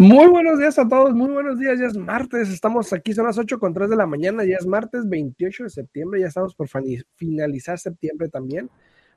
Muy buenos días a todos, muy buenos días, ya es martes, estamos aquí, son las 8 con 3 de la mañana, ya es martes 28 de septiembre, ya estamos por finalizar septiembre también.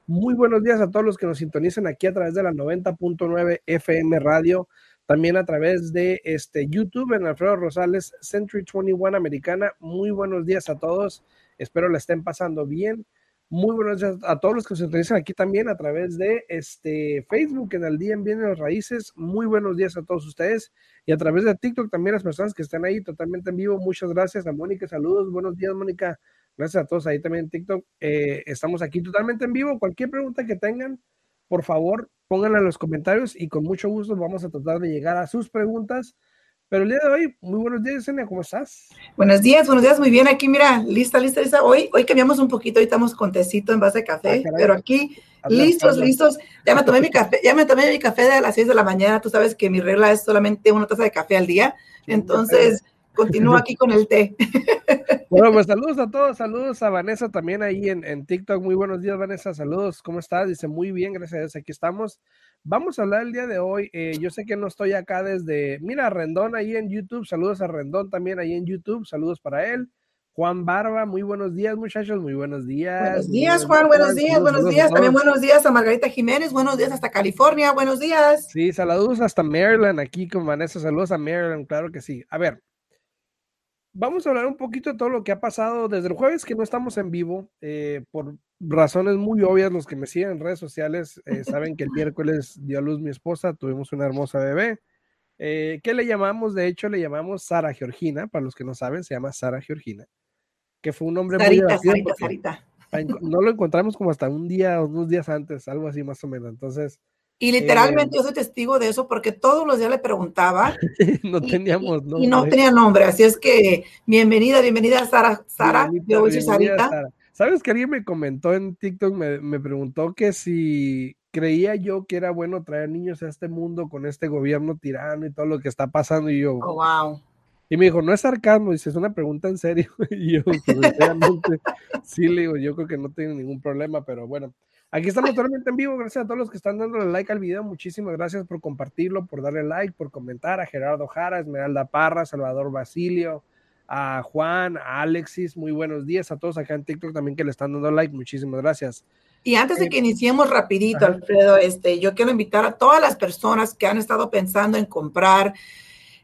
Muy buenos días a todos los que nos sintonizan aquí a través de la 90.9 FM Radio, también a través de este YouTube en Alfredo Rosales, Century 21 Americana. Muy buenos días a todos, espero la estén pasando bien. Muy buenos días a todos los que se utilizan aquí también a través de este Facebook en el día en Bien las Raíces. Muy buenos días a todos ustedes y a través de TikTok también las personas que están ahí totalmente en vivo. Muchas gracias a Mónica. Saludos. Buenos días, Mónica. Gracias a todos ahí también en TikTok. Eh, estamos aquí totalmente en vivo. Cualquier pregunta que tengan, por favor, pónganla en los comentarios y con mucho gusto vamos a tratar de llegar a sus preguntas. Pero el día de hoy, muy buenos días, Yesenia, ¿cómo estás? Buenos días, buenos días, muy bien. Aquí, mira, lista, lista, lista. Hoy, hoy cambiamos un poquito, hoy estamos con tecito en base de café, ah, pero aquí, listos, listos. Ya me tomé mi café, ya me tomé mi café de las 6 de la mañana. Tú sabes que mi regla es solamente una taza de café al día. Entonces, continúo aquí con el té. Bueno, pues saludos a todos, saludos a Vanessa también ahí en, en TikTok. Muy buenos días, Vanessa, saludos, ¿cómo estás? Dice, muy bien, gracias a Dios, aquí estamos. Vamos a hablar el día de hoy. Eh, yo sé que no estoy acá desde, mira, Rendón ahí en YouTube. Saludos a Rendón también ahí en YouTube. Saludos para él. Juan Barba, muy buenos días, muchachos. Muy buenos días. Buenos días, Juan. Buenos días, buenos días. También buenos días a Margarita Jiménez. Buenos días hasta California. Buenos días. Sí, saludos hasta Maryland aquí con Vanessa. Saludos a Maryland, claro que sí. A ver, vamos a hablar un poquito de todo lo que ha pasado desde el jueves que no estamos en vivo eh, por razones muy obvias, los que me siguen en redes sociales eh, saben que el miércoles dio a luz mi esposa, tuvimos una hermosa bebé. Eh, ¿Qué le llamamos? De hecho, le llamamos Sara Georgina, para los que no saben, se llama Sara Georgina, que fue un nombre muy Sarita, Sarita. No lo encontramos como hasta un día o unos días antes, algo así más o menos. Entonces, y literalmente yo soy testigo de eso porque todos los días le preguntaba. no teníamos nombre. Y no tenía nombre. Así es que bienvenida, bienvenida Sara. Sara, yo voy a Sarita. ¿Sabes que alguien me comentó en TikTok? Me, preguntó que si creía yo que era bueno traer niños a este mundo con este gobierno tirano y todo lo que está pasando. Y yo, oh, wow. Y me dijo, no es sarcasmo, dice, es una pregunta en serio. Y yo, pues, sí, le digo, yo creo que no tengo ningún problema, pero bueno. Aquí estamos totalmente en vivo. Gracias a todos los que están dando like al video. Muchísimas gracias por compartirlo, por darle like, por comentar. A Gerardo Jara, Esmeralda Parra, Salvador Basilio, a Juan, a Alexis, muy buenos días a todos acá en TikTok también que le están dando like, muchísimas gracias. Y antes de eh, que iniciemos rapidito, Alfredo, este, yo quiero invitar a todas las personas que han estado pensando en comprar,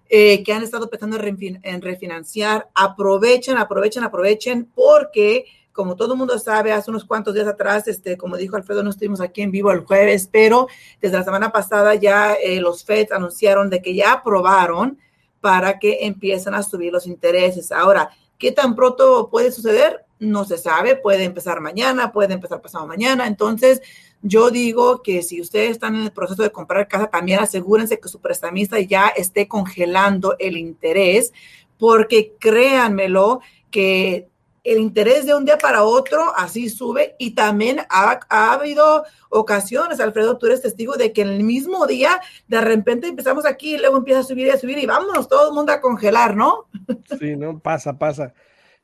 eh, que han estado pensando en, refinanciar, aprovechen, aprovechen, aprovechen, porque como todo el mundo sabe, hace unos cuantos días atrás, este, como dijo Alfredo, no estuvimos aquí en vivo el jueves, pero desde la semana pasada ya eh, los FED anunciaron de que ya aprobaron para que empiecen a subir los intereses. Ahora, ¿qué tan pronto puede suceder? No se sabe, puede empezar mañana, puede empezar pasado mañana. Entonces, yo digo que si ustedes están en el proceso de comprar casa, también asegúrense que su prestamista ya esté congelando el interés, porque créanmelo que el interés de un día para otro así sube y también ha, habido ocasiones, Alfredo, tú eres testigo de que en el mismo día de repente empezamos aquí y luego empieza a subir y a subir y vámonos todo el mundo a congelar, ¿no? Sí, no, pasa, pasa.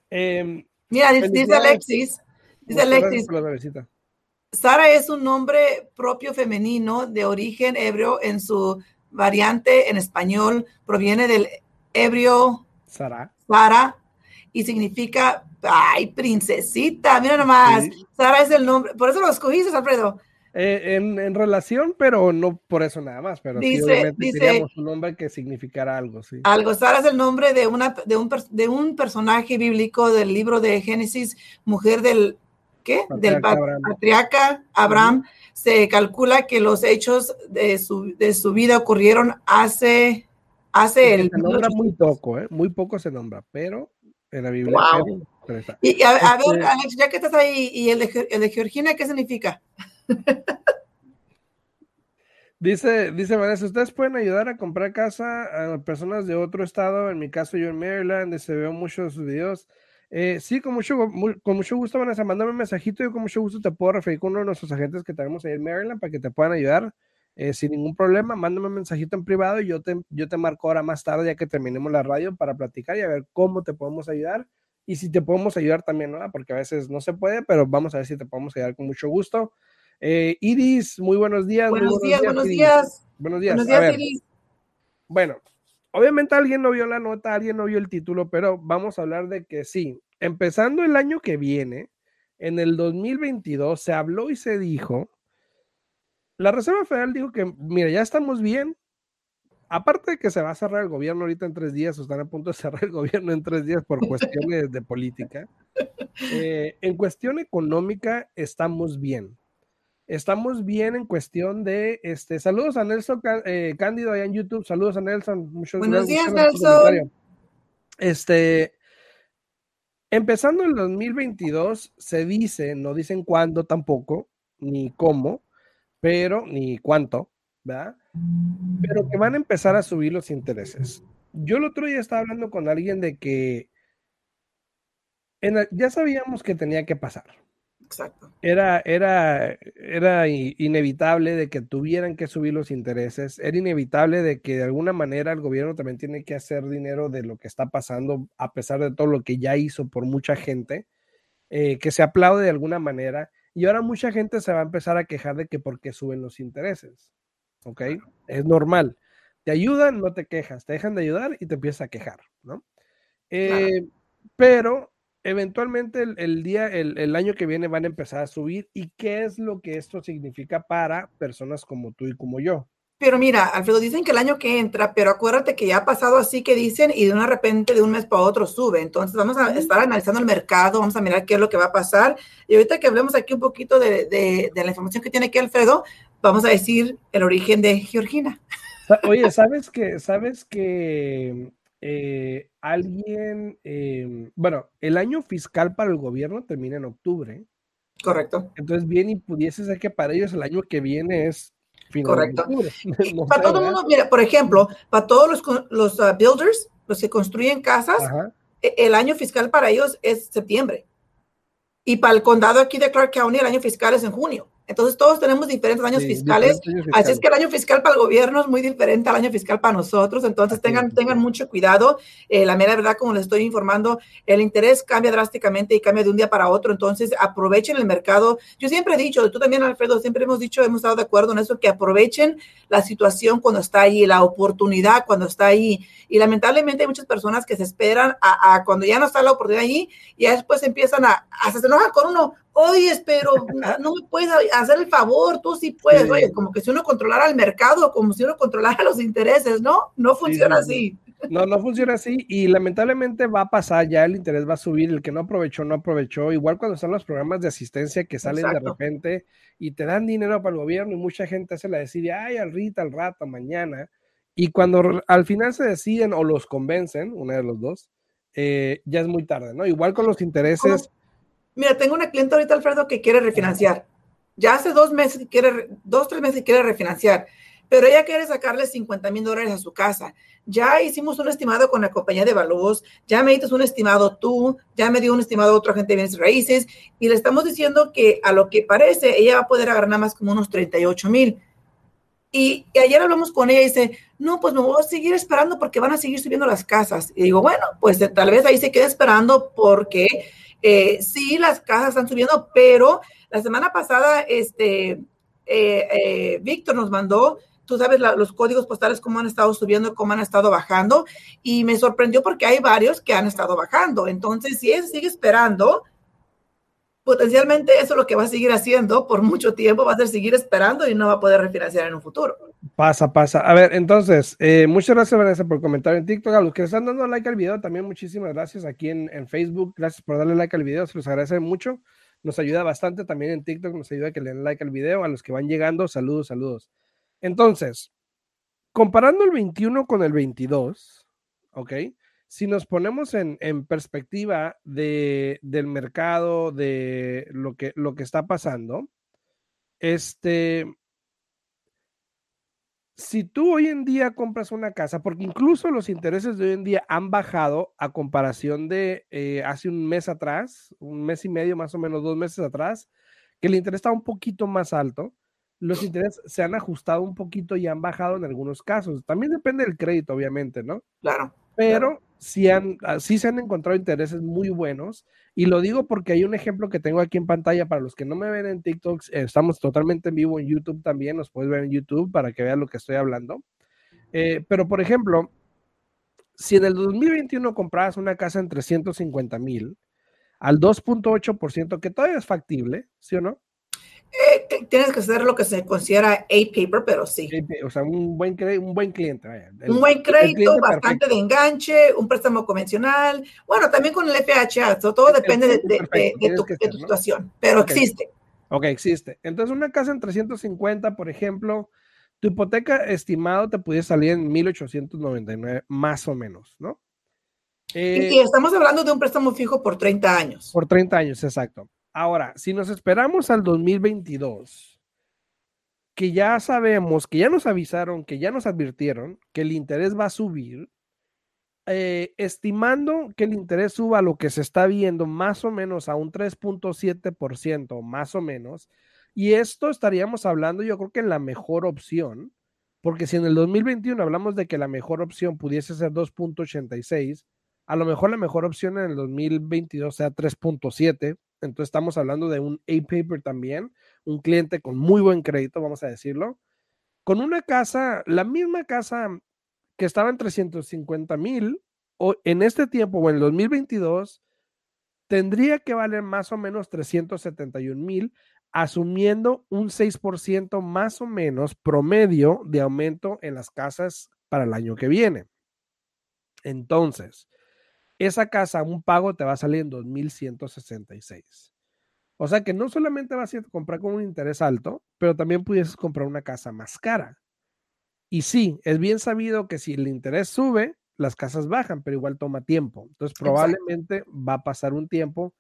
Em, Mira, dice, Alexis, dice Alexis, Sara es un nombre propio femenino de origen hebreo en su variante en español, proviene del hebreo Sara. Sara y significa Ay, princesita, mira nomás. Sara es el nombre, por eso lo escogiste, Alfredo. Eh, en, relación, pero no por eso nada más, pero dice, dice un nombre que significara algo, sí. Algo, Sara es el nombre de, una, de, un, de un personaje bíblico del libro de Génesis, mujer del, ¿qué? del patriarca Abraham. Se calcula que los hechos de su, de su vida ocurrieron hace, hace el... Se nombra muy poco, ¿eh? muy poco se nombra, pero en la Biblia. Y a, ver, este Alex, ya que estás ahí, ¿y el de, el de Georgina qué significa? Dice, dice Vanessa, ¿ustedes pueden ayudar a comprar casa a personas de otro estado? En mi caso, yo en Maryland, se veo muchos videos. Eh, sí, con mucho, con mucho gusto, Vanessa, mándame un mensajito. Yo con mucho gusto te puedo referir con uno de nuestros agentes que tenemos ahí en Maryland para que te puedan ayudar. Eh, sin ningún problema, mándame un mensajito en privado y yo te, yo te marco ahora más tarde, ya que terminemos la radio, para platicar y a ver cómo te podemos ayudar y si te podemos ayudar también, ¿no? Porque a veces no se puede, pero vamos a ver si te podemos ayudar con mucho gusto. Eh, Iris, muy buenos días. Buenos, días, buenos días. Buenos días. Buenos días, Iris. Bueno, obviamente alguien no vio la nota, alguien no vio el título, pero vamos a hablar de que sí, empezando el año que viene, en el 2022, se habló y se dijo, la Reserva Federal dijo que, mira, ya estamos bien, aparte de que se va a cerrar el gobierno ahorita en tres días, o están a punto de cerrar el gobierno en tres días por cuestiones de política, eh, en cuestión económica estamos bien. Estamos bien en cuestión de, este, saludos a Nelson eh, Cándido allá en YouTube, saludos a Nelson. Muchos Buenos días, Nelson. Este, empezando el 2022, se dice, no dicen cuándo tampoco, ni cómo, pero, ni cuánto, ¿verdad? Pero que van a empezar a subir los intereses. Yo el otro día estaba hablando con alguien de que ya sabíamos que tenía que pasar. Exacto. Era, era, era inevitable de que tuvieran que subir los intereses, era inevitable de que de alguna manera el gobierno también tiene que hacer dinero de lo que está pasando, a pesar de todo lo que ya hizo por mucha gente, eh, que se aplaude de alguna manera, y ahora mucha gente se va a empezar a quejar de que por qué suben los intereses. ¿Ok? Es normal. Te ayudan, no te quejas, te dejan de ayudar y te empiezas a quejar, ¿no? Eh, pero eventualmente el, día, el, año que viene van a empezar a subir. ¿Y qué es lo que esto significa para personas como tú y como yo? Pero mira, Alfredo, dicen que el año que entra, pero acuérdate que ya ha pasado así que dicen y de una repente de un mes para otro sube. Entonces vamos a estar analizando el mercado, vamos a mirar qué es lo que va a pasar. Y ahorita que hablemos aquí un poquito de, de, de la información que tiene aquí Alfredo, vamos a decir el origen de Georgina. Oye, ¿sabes que, sabes que eh, alguien, em, bueno, el año fiscal para el gobierno termina en octubre. Correcto. Entonces, bien y pudiese ser que para ellos el año que viene es Correcto. para todo el mundo, mira, por ejemplo, para todos los, los uh, builders, los que construyen casas, e, el año fiscal para ellos es septiembre. Y para el condado aquí de Clark County, el año fiscal es en junio. Entonces todos tenemos diferentes años, fiscales, así es que el año fiscal para el gobierno es muy diferente al año fiscal para nosotros, entonces tengan, tengan mucho cuidado. Eh, la mera verdad, como les estoy informando, el interés cambia drásticamente y cambia de un día para otro, entonces aprovechen el mercado. Yo siempre he dicho, tú también Alfredo, siempre hemos dicho, hemos estado de acuerdo en eso, que aprovechen la situación cuando está ahí, la oportunidad cuando está ahí. Y lamentablemente hay muchas personas que se esperan a, cuando ya no está la oportunidad ahí y después empiezan a, a se enojan con uno oye, pero no me puedes hacer el favor, tú sí puedes, oye, como que si uno controlara el mercado, como si uno controlara los intereses, ¿no? No funciona así. No, no funciona así y lamentablemente va a pasar, ya el interés va a subir, el que no aprovechó, no aprovechó, igual cuando están los programas de asistencia que salen de repente y te dan dinero para el gobierno y mucha gente se la decide, ay, al rita, al rato, mañana, y cuando al final se deciden o los convencen, una de los dos, eh, ya es muy tarde, ¿no? Igual con los intereses. Mira, tengo una cliente ahorita, Alfredo, que quiere refinanciar. Ya hace dos meses, quiere, dos, tres meses quiere refinanciar, pero ella quiere sacarle 50 mil dólares a su casa. Ya hicimos un estimado con la compañía de valores, ya me diste un estimado tú, ya me dio un estimado otro agente de bienes raíces, y le estamos diciendo que a lo que parece, ella va a poder agarrar nada más como unos 38 mil. Y, y, ayer hablamos con ella y dice, no, pues me voy a seguir esperando porque van a seguir subiendo las casas. Y digo, bueno, pues tal vez ahí se quede esperando porque eh, sí, las casas están subiendo, pero la semana pasada, este, eh, eh, Víctor nos mandó, tú sabes, los códigos postales, cómo han estado subiendo, cómo han estado bajando, y me sorprendió porque hay varios que han estado bajando. Entonces, si él sigue esperando, potencialmente eso es lo que va a seguir haciendo por mucho tiempo, va a ser seguir esperando y no va a poder refinanciar en un futuro. Pasa, pasa. A ver, entonces, eh, muchas gracias Vanessa por comentar en TikTok. A los que están dando like al video, también muchísimas gracias aquí en, en, Facebook. Gracias por darle like al video, se los agradece mucho. Nos ayuda bastante también en TikTok, nos ayuda a que le den like al video. A los que van llegando, saludos, saludos. Entonces, comparando el 21 con el 22, ¿ok? Si nos ponemos en, perspectiva de, del mercado, de lo que, lo que está pasando, este, si tú hoy en día compras una casa, porque incluso los intereses de hoy en día han bajado a comparación de eh, hace un mes atrás, un mes y medio, más o menos dos meses atrás, que el interés estaba un poquito más alto, los intereses se han ajustado un poquito y han bajado en algunos casos. También depende del crédito, obviamente, ¿no? Claro. Pero sí, han, ah, sí se han encontrado intereses muy buenos. Y lo digo porque hay un ejemplo que tengo aquí en pantalla para los que no me ven en TikTok. estamos totalmente en vivo en YouTube también. Nos puedes ver en YouTube para que vean lo que estoy hablando. Eh, pero, por ejemplo, si en el 2021 comprabas una casa en 350 mil al 2.8%, que todavía es factible, ¿sí o no? Eh, tienes que hacer lo que se considera A-paper, pero sí. O sea, un buen, un buen cliente. un buen crédito, bastante de enganche, un préstamo convencional. Bueno, también con el FHA, todo depende de, tu, situación, pero existe. Ok, existe. Entonces, una casa en 350, por ejemplo, tu hipoteca estimado te puede salir en 1899, más o menos, ¿no? y, y estamos hablando de un préstamo fijo por 30 años. Por 30 años, exacto. Ahora, si nos esperamos al 2022, que ya sabemos, que ya nos avisaron, que ya nos advirtieron que el interés va a subir, eh, estimando que el interés suba a lo que se está viendo más o menos a un 3.7%, más o menos, y esto estaríamos hablando yo creo que en la mejor opción, porque si en el 2021 hablamos de que la mejor opción pudiese ser 2.86, a lo mejor la mejor opción en el 2022 sea 3.7, entonces estamos hablando de un A-Paper también, un cliente con muy buen crédito, vamos a decirlo, con una casa, la misma casa que estaba en 350 mil, en este tiempo o en el 2022, tendría que valer más o menos 371 mil, asumiendo un 6% más o menos promedio de aumento en las casas para el año que viene. Entonces, esa casa, un pago te va a salir en 2.166. O sea que no solamente vas a comprar con un interés alto, pero también pudieses comprar una casa más cara. Y sí, es bien sabido que si el interés sube, las casas bajan, pero igual toma tiempo. Entonces probablemente va a pasar un tiempo,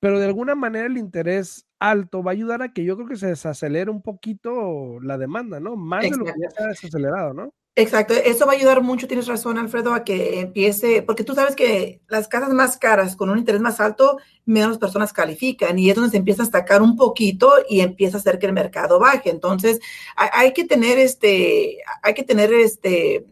pero de alguna manera el interés alto va a ayudar a que yo creo que se desacelere un poquito la demanda, ¿no? Más de lo que ya se ha desacelerado, ¿no? Exacto, eso va a ayudar mucho, tienes razón, Alfredo, a que empiece, porque tú sabes que las casas más caras con un interés más alto, menos personas califican y es donde se empieza a destacar un poquito y empieza a hacer que el mercado baje. Entonces, hay, hay que tener este, hay que tener este,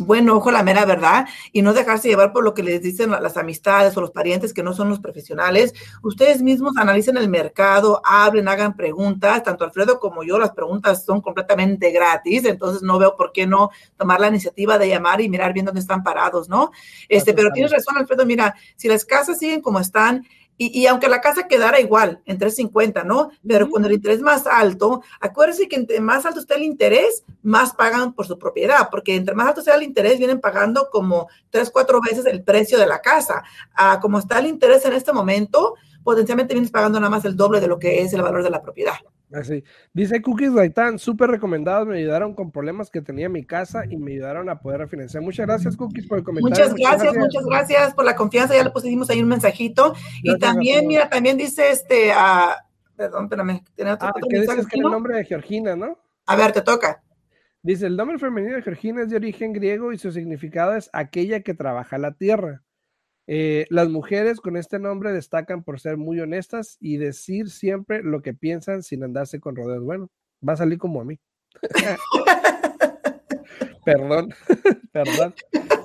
buen ojo la mera verdad y no dejarse llevar por lo que les dicen las amistades o los parientes que no son los profesionales. Ustedes mismos analicen el mercado, hablen, hagan preguntas. Tanto Alfredo como yo, las preguntas son completamente gratis, entonces no veo por qué no tomar la iniciativa de llamar y mirar bien dónde están parados, ¿no? Este, pero tienes razón, Alfredo, mira, si las casas siguen como están, y, aunque la casa quedara igual, en 350, ¿no? Pero con el interés más alto, acuérdense que entre más alto esté el interés, más pagan por su propiedad, porque entre más alto sea el interés, vienen pagando como tres, cuatro veces el precio de la casa. Ah, como está el interés en este momento, potencialmente vienes pagando nada más el doble de lo que es el valor de la propiedad. Así. Dice Cookies Gaitán, súper recomendados, me ayudaron con problemas que tenía en mi casa y me ayudaron a poder refinanciar. Muchas gracias, Cookies, por el comentario. Muchas gracias, muchas gracias, por la confianza, ya le pusimos ahí un mensajito. y también, mira, también dice este, uh, perdón, espérame, tiene otro, ah, ¿qué dices que el nombre de Georgina, ¿no? A ver, te toca. Dice, el nombre femenino de Georgina es de origen griego y su significado es aquella que trabaja la tierra. Eh, las mujeres con este nombre destacan por ser muy honestas y decir siempre lo que piensan sin andarse con rodeos. Bueno, va a salir como a mí. perdón, perdón.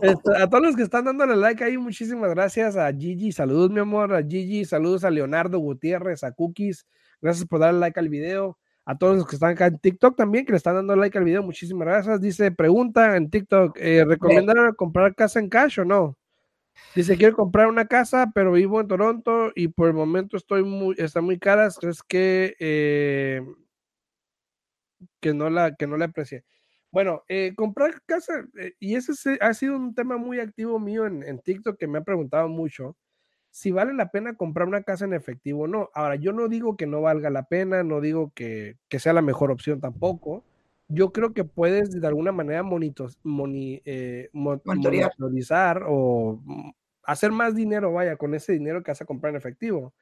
Este, a todos los que están dándole like ahí, muchísimas gracias a Gigi, saludos mi amor, a Gigi, saludos a Leonardo Gutiérrez, a Cookies, gracias por darle like al video. A todos los que están acá en TikTok también, que le están dando like al video, muchísimas gracias. Dice, pregunta en TikTok, eh, ¿recomiendan comprar casa en cash o no? Dice, quiero comprar una casa, pero vivo en Toronto y por el momento estoy muy, está muy cara. ¿Crees que, eh, que, no la, que no la aprecie? Bueno, eh, comprar casa, eh, y ese ha sido un tema muy activo mío en, TikTok que me ha preguntado mucho, si vale la pena comprar una casa en efectivo o no. Ahora, yo no digo que no valga la pena, no digo que, que sea la mejor opción tampoco, yo creo que puedes de alguna manera eh, monitorizar o mm, hacer más dinero, vaya, con ese dinero que vas a comprar en efectivo.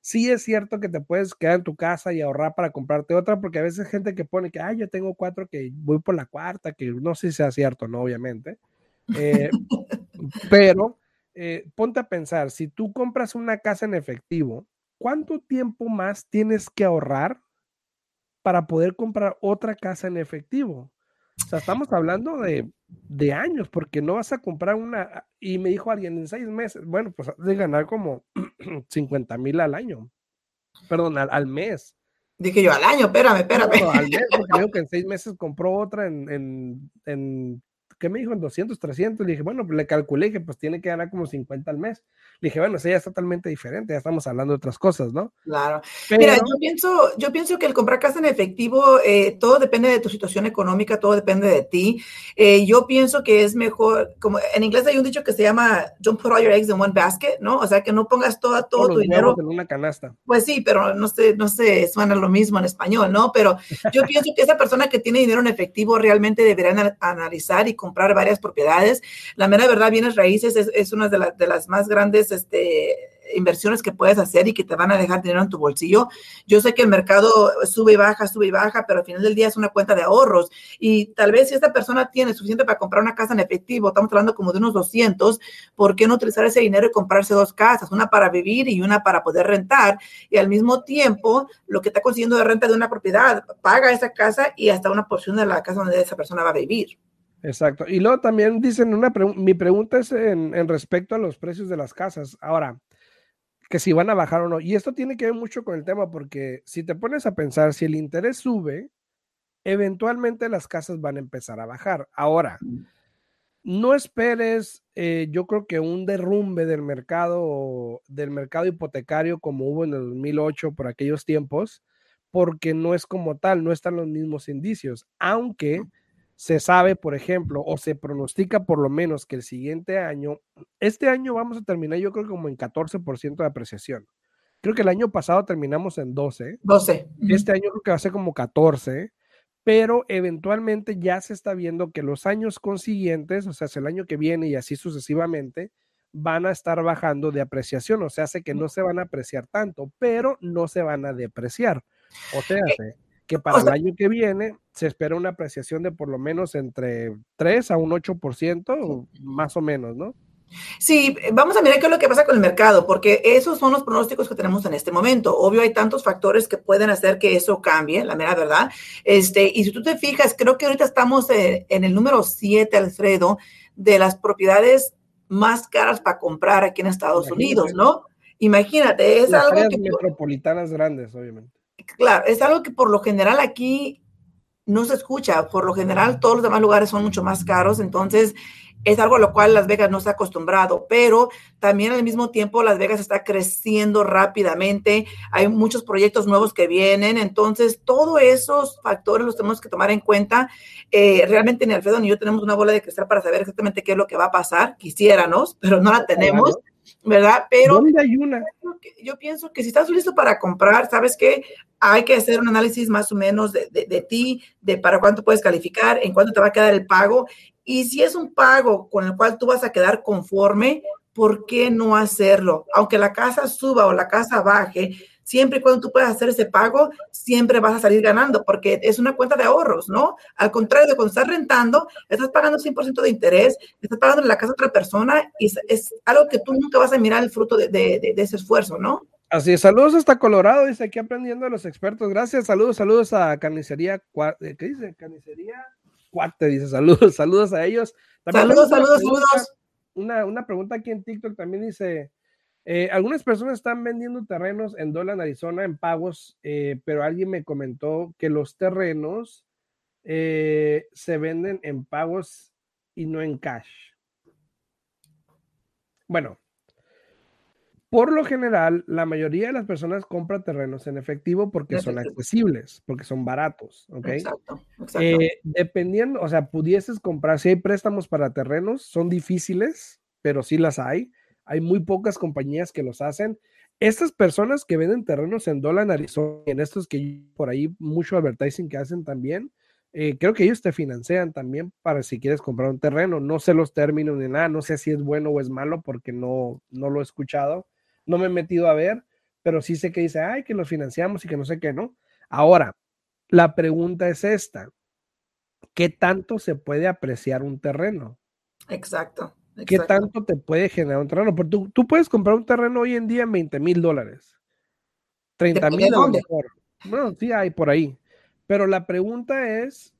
Sí es cierto que te puedes quedar en tu casa y ahorrar para comprarte otra, porque a veces hay gente que pone que, ay, yo tengo cuatro que voy por la cuarta, que no sé si sea cierto, no, obviamente. Eh, pero eh, ponte a pensar, si tú compras una casa en efectivo, ¿cuánto tiempo más tienes que ahorrar para poder comprar otra casa en efectivo. O sea, estamos hablando de, de años, porque no vas a comprar una, y me dijo alguien en seis meses, bueno, pues de ganar como 50 mil al año, perdón, al, al mes. Dije yo, al año, espérame, espérame. No, al mes, porque creo que en seis meses compró otra en, en, en ¿qué me dijo? En 200, 300. Le dije, bueno, le calculé que pues tiene que ganar como 50 al mes. Le dije, bueno, eso ya es totalmente diferente, ya estamos hablando de otras cosas, ¿no? Claro. Mira, yo pienso, yo pienso que el comprar casa en efectivo, eh, todo depende de tu situación económica, todo depende de ti. Eh, yo pienso que es mejor, como en inglés hay un dicho que se llama, don't put all your eggs in one basket, ¿no? O sea, que no pongas todo, todo tu dinero en una canasta. Pues sí, pero no sé, no sé, suena lo mismo en español, ¿no? Pero yo pienso que esa persona que tiene dinero en efectivo realmente debería analizar y comprar varias propiedades. La mera verdad, bienes raíces es, es una de, de las más grandes este, inversiones que puedes hacer y que te van a dejar dinero en tu bolsillo. Yo sé que el mercado sube y baja, sube y baja, pero al final del día es una cuenta de ahorros. Y tal vez si esta persona tiene suficiente para comprar una casa en efectivo, estamos hablando como de unos 200, ¿por qué no utilizar ese dinero y comprarse dos casas? Una para vivir y una para poder rentar. Y al mismo tiempo, lo que está consiguiendo de renta de una propiedad, paga esa casa y hasta una porción de la casa donde esa persona va a vivir. Exacto. Y luego también dicen una pregunta, mi pregunta es en, en, respecto a los precios de las casas. Ahora, que si van a bajar o no. Y esto tiene que ver mucho con el tema porque si te pones a pensar, si el interés sube, eventualmente las casas van a empezar a bajar. Ahora, no esperes, eh, yo creo que un derrumbe del mercado, del mercado hipotecario como hubo en el 2008 por aquellos tiempos, porque no es como tal, no están los mismos indicios, aunque se sabe, por ejemplo, o se pronostica por lo menos que el siguiente año, este año vamos a terminar yo creo como en 14% de apreciación. Creo que el año pasado terminamos en 12. 12. Este año creo que va a ser como 14, pero eventualmente ya se está viendo que los años consiguientes, o sea, el año que viene y así sucesivamente, van a estar bajando de apreciación, o sea, hace que no se van a apreciar tanto, pero no se van a depreciar. O sea, eh, que para el año que viene se espera una apreciación de por lo menos entre 3 a un 8%, más o menos, ¿no? Sí, vamos a mirar qué es lo que pasa con el mercado, porque esos son los pronósticos que tenemos en este momento. Obvio, hay tantos factores que pueden hacer que eso cambie, la mera verdad. Este, y si tú te fijas, creo que ahorita estamos en, en el número 7, Alfredo, de las propiedades más caras para comprar aquí en Estados Imagínate. Unidos, ¿no? Imagínate, es las algo que... metropolitanas grandes, obviamente claro, es algo que por lo general aquí no se escucha. Por lo general, todos los demás lugares son mucho más caros. Entonces, es algo a lo cual Las Vegas no está acostumbrado, pero también al mismo tiempo Las Vegas está creciendo rápidamente, hay muchos proyectos nuevos que vienen, entonces todos esos factores los tenemos que tomar en cuenta. Eh, realmente ni Alfredo ni yo tenemos una bola de cristal para saber exactamente qué es lo que va a pasar, quisiéramos, pero no la tenemos. ¿Verdad? Pero ¿Dónde hay una? Yo pienso que si estás listo para comprar, sabes que hay que hacer un análisis más o menos de, de, de, ti, de para cuánto puedes calificar, en cuánto te va a quedar el pago. Y si es un pago con el cual tú vas a quedar conforme, ¿por qué no hacerlo? Aunque la casa suba o la casa baje, siempre y cuando tú puedas hacer ese pago, siempre vas a salir ganando porque es una cuenta de ahorros, ¿no? Al contrario de cuando estás rentando, estás pagando 100% de interés, estás pagando en la casa de otra persona y es, es, algo que tú nunca vas a mirar el fruto de, de, de ese esfuerzo, ¿no? Así es, saludos hasta Colorado, dice aquí aprendiendo a los expertos. Gracias, saludos, saludos a Carnicería, eh, ¿qué dice? Carnicería Cuate, dice saludos, saludos a ellos. También saludos, saludos, saludos. Una, una pregunta aquí en TikTok también dice, eh, algunas personas están vendiendo terrenos en Dolan, Arizona, en pagos, eh, pero alguien me comentó que los terrenos eh, se venden en pagos y no en cash. Bueno, por lo general, la mayoría de las personas compran terrenos en efectivo porque son accesibles, porque son baratos, ¿ok? Exacto, exacto. Eh, dependiendo, o sea, pudieses comprar, si hay préstamos para terrenos, son difíciles, pero sí las hay. Hay muy pocas compañías que los hacen. Estas personas que venden terrenos en dólar en Arizona, en estos que por ahí mucho advertising que hacen también, eh, creo que ellos te financian también para si quieres comprar un terreno. No sé los términos ni nada, no sé si es bueno o es malo porque no, no lo he escuchado no me he metido a ver, pero sí sé que dice, ay, que los financiamos y que no sé qué, ¿no? Ahora, la pregunta es esta, ¿qué tanto se puede apreciar un terreno? Exacto. ¿Qué tanto te puede generar un terreno? Porque tú, tú puedes comprar un terreno hoy en día en 20 mil dólares, 30 mil a lo mejor. Bueno, sí hay por ahí. Pero la pregunta es,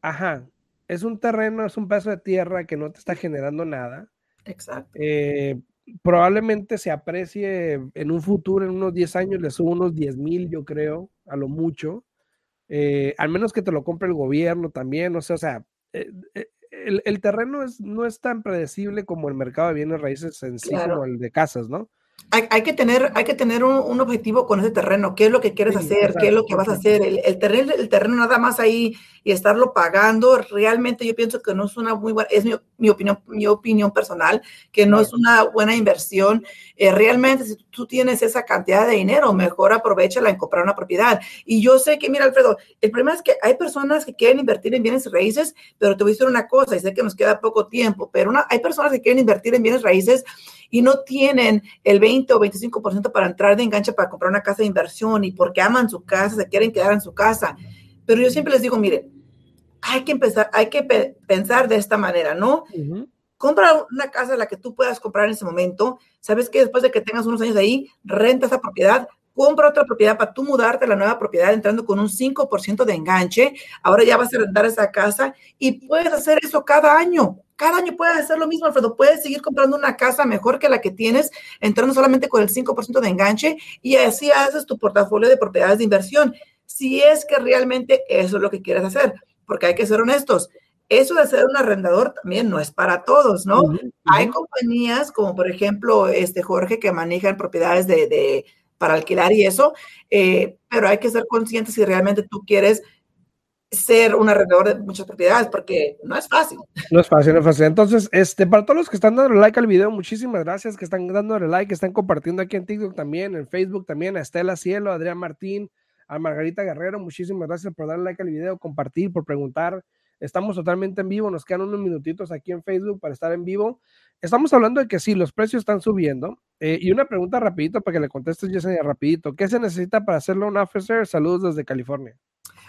ajá, es un terreno, es un pedazo de tierra que no te está generando nada. Exacto. Eh, probablemente se aprecie en un futuro, en unos 10 años, le subo unos 10 mil, yo creo, a lo mucho. Eh, al menos que te lo compre el gobierno también, no sé, o sea, eh, el, el, terreno es, no es tan predecible como el mercado de bienes raíces en sí, claro. como el de casas, ¿no? Hay, hay, que tener, hay que tener un, un, objetivo con ese terreno. ¿Qué es lo que quieres sí, hacer? Exacto. ¿Qué es lo que vas a hacer? El, el, terreno, el terreno nada más ahí y estarlo pagando, realmente yo pienso que no es una muy buena, es mi, mi opinión, mi opinión personal, que no es una buena inversión. Eh, realmente, si tú tienes esa cantidad de dinero, mejor aprovechala en comprar una propiedad. Y yo sé que, mira, Alfredo, el problema es que hay personas que quieren invertir en bienes raíces, pero te voy a decir una cosa, y sé que nos queda poco tiempo, pero una, hay personas que quieren invertir en bienes raíces y no tienen el 20 o 25% para entrar de enganche para comprar una casa de inversión y porque aman su casa, se quieren quedar en su casa. Pero yo siempre les digo, mire, hay que empezar, hay que pe pensar de esta manera, ¿no? Uh -huh. Compra una casa la que tú puedas comprar en ese momento. Sabes que después de que tengas unos años ahí, renta esa propiedad, compra otra propiedad para tú mudarte a la nueva propiedad entrando con un 5% de enganche. Ahora ya vas a rentar esa casa y puedes hacer eso cada año. Cada año puedes hacer lo mismo, Alfredo. Puedes seguir comprando una casa mejor que la que tienes, entrando solamente con el 5% de enganche y así haces tu portafolio de propiedades de inversión. Si es que realmente eso es lo que quieres hacer porque hay que ser honestos. Eso de ser un arrendador también no es para todos, ¿no? Uh -huh. Hay compañías como, por ejemplo, este Jorge, que manejan propiedades de, de para alquilar y eso, eh, pero hay que ser conscientes si realmente tú quieres ser un arrendador de muchas propiedades, porque no es fácil. No es fácil, no es fácil. Entonces, este, para todos los que están dando like al video, muchísimas gracias, que están dando like, que están compartiendo aquí en TikTok también, en Facebook también, a Estela Cielo, a Adrián Martín, a Margarita Guerrero, muchísimas gracias por darle like al video, compartir, por preguntar. Estamos totalmente en vivo, nos quedan unos minutitos aquí en Facebook para estar en vivo. Estamos hablando de que sí, los precios están subiendo. Eh, y una pregunta rapidito para que le contestes, Yesenia, rapidito. ¿Qué se necesita para hacerlo un officer? Saludos desde California.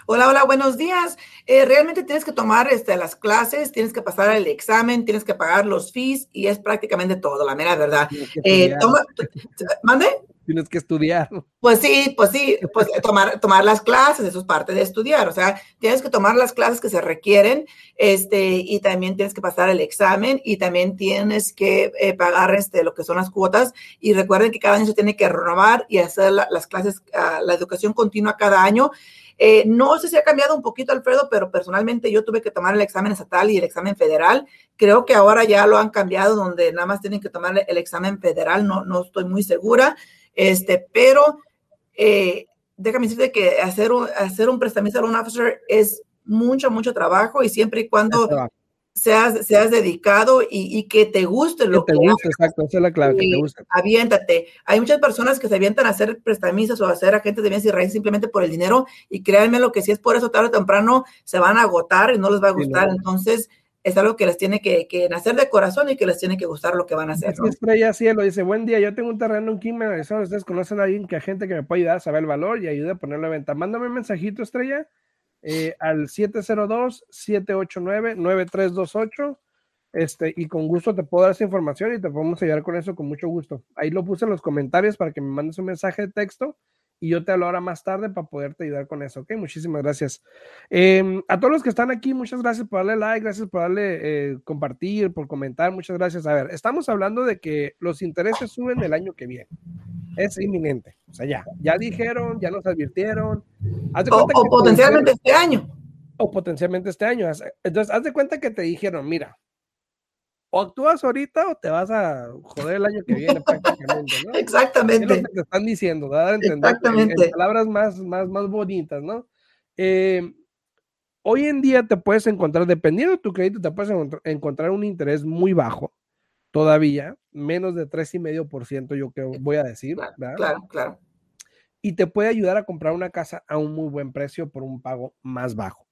Hola, hola, buenos días. Eh, realmente tienes que tomar este, las clases, tienes que pasar el examen, tienes que pagar los fees y es prácticamente todo, la mera verdad. Eh, toma, ¿Mande? Tienes que estudiar. Pues sí, pues sí, pues tomar, tomar las clases, eso es parte de estudiar, o sea, tienes que tomar las clases que se requieren, este, y también tienes que pasar el examen y también tienes que eh, pagar este, lo que son las cuotas y recuerden que cada año se tiene que renovar y hacer la, las clases, uh, la educación continua cada año. Eh, no sé si ha cambiado un poquito, Alfredo, pero personalmente yo tuve que tomar el examen estatal y el examen federal. Creo que ahora ya lo han cambiado, donde nada más tienen que tomar el examen federal, no, no estoy muy segura. Este, pero eh, déjame decirte que hacer un, hacer un prestamista loan officer es mucho, mucho trabajo y siempre y cuando seas, seas dedicado y, y, que te guste lo que te guste, exacto, esa es la clave, que te guste. Aviéntate. Hay muchas personas que se avientan a hacer prestamistas o a ser agentes de bienes y raíces simplemente por el dinero y créanme lo que si es por eso tarde o temprano se van a agotar y no les va a gustar. Sí, no. Entonces, es algo que les tiene que, que, nacer de corazón y que les tiene que gustar lo que van a hacer. ¿no? Estrella Cielo dice, buen día, yo tengo un terreno en Quimera, Arizona, ustedes conocen a alguien que a gente que me puede ayudar a saber el valor y ayude a ponerlo a venta. Mándame un mensajito, Estrella, eh, al 702-789-9328. Este, y con gusto te puedo dar esa información y te podemos ayudar con eso con mucho gusto. Ahí lo puse en los comentarios para que me mandes un mensaje de texto y yo te hablo ahora más tarde para poderte ayudar con eso, ¿ok? Muchísimas gracias. Eh, a todos los que están aquí, muchas gracias por darle like, gracias por darle eh, compartir, por comentar, muchas gracias. A ver, estamos hablando de que los intereses suben el año que viene. Es inminente. O sea, ya, ya dijeron, ya nos advirtieron. o, o potencialmente este año. O potencialmente este año. Entonces, haz de cuenta que te dijeron, mira, o actúas ahorita o te vas a joder el año que viene prácticamente, ¿no? Exactamente. Es lo que te están diciendo, dar a entender Exactamente. En, palabras más, más, más bonitas, ¿no? Eh, hoy en día te puedes encontrar, dependiendo de tu crédito, te puedes encontrar un interés muy bajo, todavía, menos de 3,5% yo creo, voy a decir. Claro, ¿verdad? claro, claro. Y te puede ayudar a comprar una casa a un muy buen precio por un pago más bajo.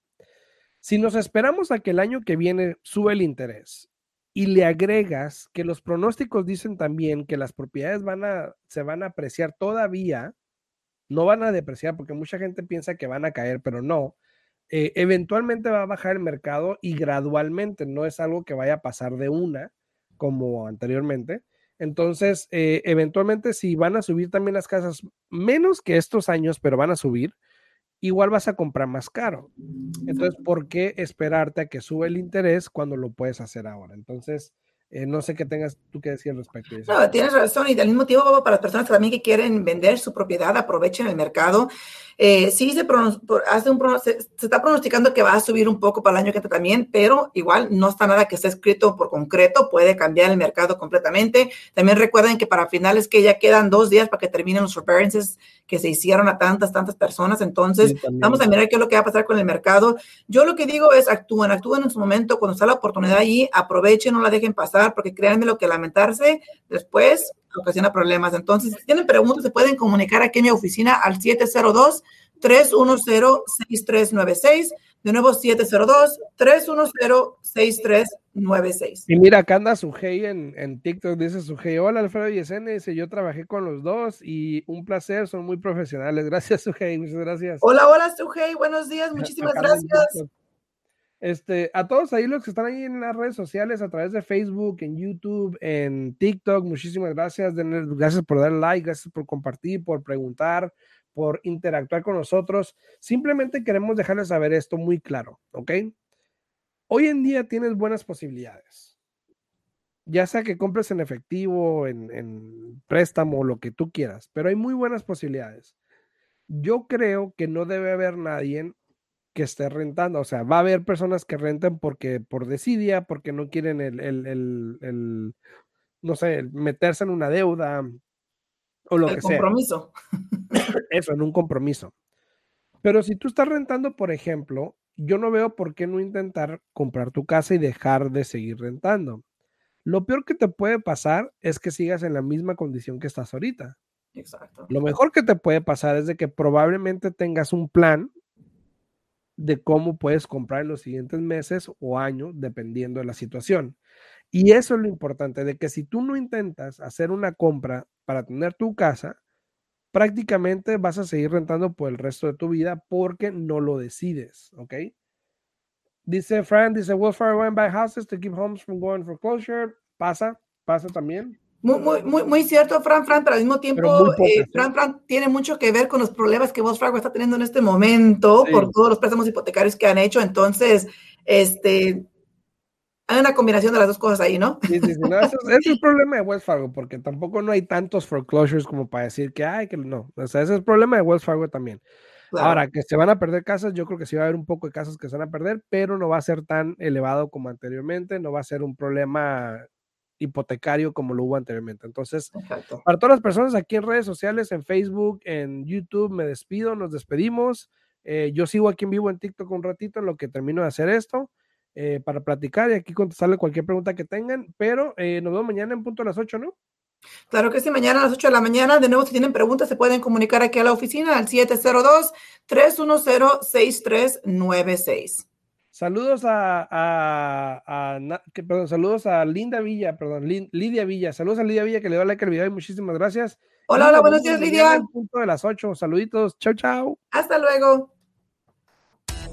Si nos esperamos a que el año que viene sube el interés y le agregas que los pronósticos dicen también que las propiedades van a, se van a apreciar todavía, no van a depreciar porque mucha gente piensa que van a caer, pero no. Eh, eventualmente va a bajar el mercado y gradualmente, no es algo que vaya a pasar de una como anteriormente. Entonces, eh, eventualmente si van a subir también las casas, menos que estos años, pero van a subir, igual vas a comprar más caro. Entonces, ¿por qué esperarte a que sube el interés cuando lo puedes hacer ahora? Entonces, eh, no sé qué tengas tú que decir al respecto. No, tienes razón. Y al mismo tiempo, para las personas también que quieren vender su propiedad, aprovechen el mercado. Eh, sí se, hace un, se, está pronosticando que va a subir un poco para el año que entra también, pero igual no está nada que esté escrito por concreto, puede cambiar el mercado completamente. También recuerden que para finales que ya quedan dos días para que terminen los forbearances que se hicieron a tantas, tantas personas. Entonces, vamos a mirar qué es lo que va a pasar con el mercado. Yo lo que digo es actúen, actúen en su momento, cuando está la oportunidad allí, aprovechen, no la dejen pasar, porque créanme lo que lamentarse después ocasiona problemas. Entonces, si tienen preguntas, se pueden comunicar aquí en mi oficina al 702-310-6396. De nuevo, 702-310-6396. Y mira, acá anda Sujei en, en TikTok, dice Sujei, hola Alfredo Yesene, dice, yo trabajé con los dos y un placer, son muy profesionales. Gracias, Sujei, muchas gracias. Hola, hola, Sujei, buenos días, muchísimas gracias. Este, a todos ahí los que están ahí en las redes sociales, a través de Facebook, en YouTube, en TikTok, muchísimas gracias. Gracias por dar like, gracias por compartir, por preguntar, por interactuar con nosotros. Simplemente queremos dejarles saber esto muy claro, ¿ok? Hoy en día tienes buenas posibilidades. Ya sea que compres en efectivo, en, en préstamo, lo que tú quieras, pero hay muy buenas posibilidades. Yo creo que no debe haber nadie que esté rentando. O sea, va a haber personas que renten porque por desidia, porque no quieren el, el, el, no sé, meterse en una deuda o lo que sea. compromiso. Eso, en un compromiso. Pero si tú estás rentando, por ejemplo, yo no veo por qué no intentar comprar tu casa y dejar de seguir rentando. Lo peor que te puede pasar es que sigas en la misma condición que estás ahorita. Exacto. Lo mejor que te puede pasar es de que probablemente tengas un plan de cómo puedes comprar en los siguientes meses o años, dependiendo de la situación. Y eso es lo importante, de que si tú no intentas hacer una compra para tener tu casa, prácticamente vas a seguir rentando por el resto de tu vida porque no lo decides, ¿ok? Dice Fran, dice, will went buy houses to keep homes from going foreclosure. Pasa, pasa también. Muy, muy, muy, muy cierto, Fran, Fran, pero al mismo tiempo, eh, ¿eh? Fran, Fran tiene mucho que ver con los problemas que Wells Fargo está teniendo en este momento por todos los préstamos hipotecarios que han hecho. Entonces, este, hay una combinación de las dos cosas ahí, ¿no? Sí, sí, sí. ese, es el problema de Wells Fargo, porque tampoco no hay tantos foreclosures como para decir que, ay, que no. O sea, ese es el problema de Wells Fargo también. Ahora, que se van a perder casas, yo creo que sí va a haber un poco de casas que se van a perder, pero no va a ser tan elevado como anteriormente, no va a ser un problema hipotecario como lo hubo anteriormente. Entonces, para todas las personas aquí en redes sociales, en Facebook, en YouTube, me despido, nos despedimos. Eh, yo sigo aquí en vivo en TikTok un ratito en lo que termino de hacer esto eh, para platicar y aquí contestarle cualquier pregunta que tengan, pero eh, nos vemos mañana en punto a las 8, ¿no? Claro que sí, mañana a las 8 de la mañana. De nuevo, si tienen preguntas, se pueden comunicar aquí a la oficina al 702-310-6396. Saludos a, a, perdón, saludos a Linda Villa, perdón, Lidia Villa. Saludos a Lidia Villa que le dio like al video y muchísimas gracias. Hola, hola, buenos días, Lidia. Punto de las 8. Saluditos. Chao, chao. Hasta luego.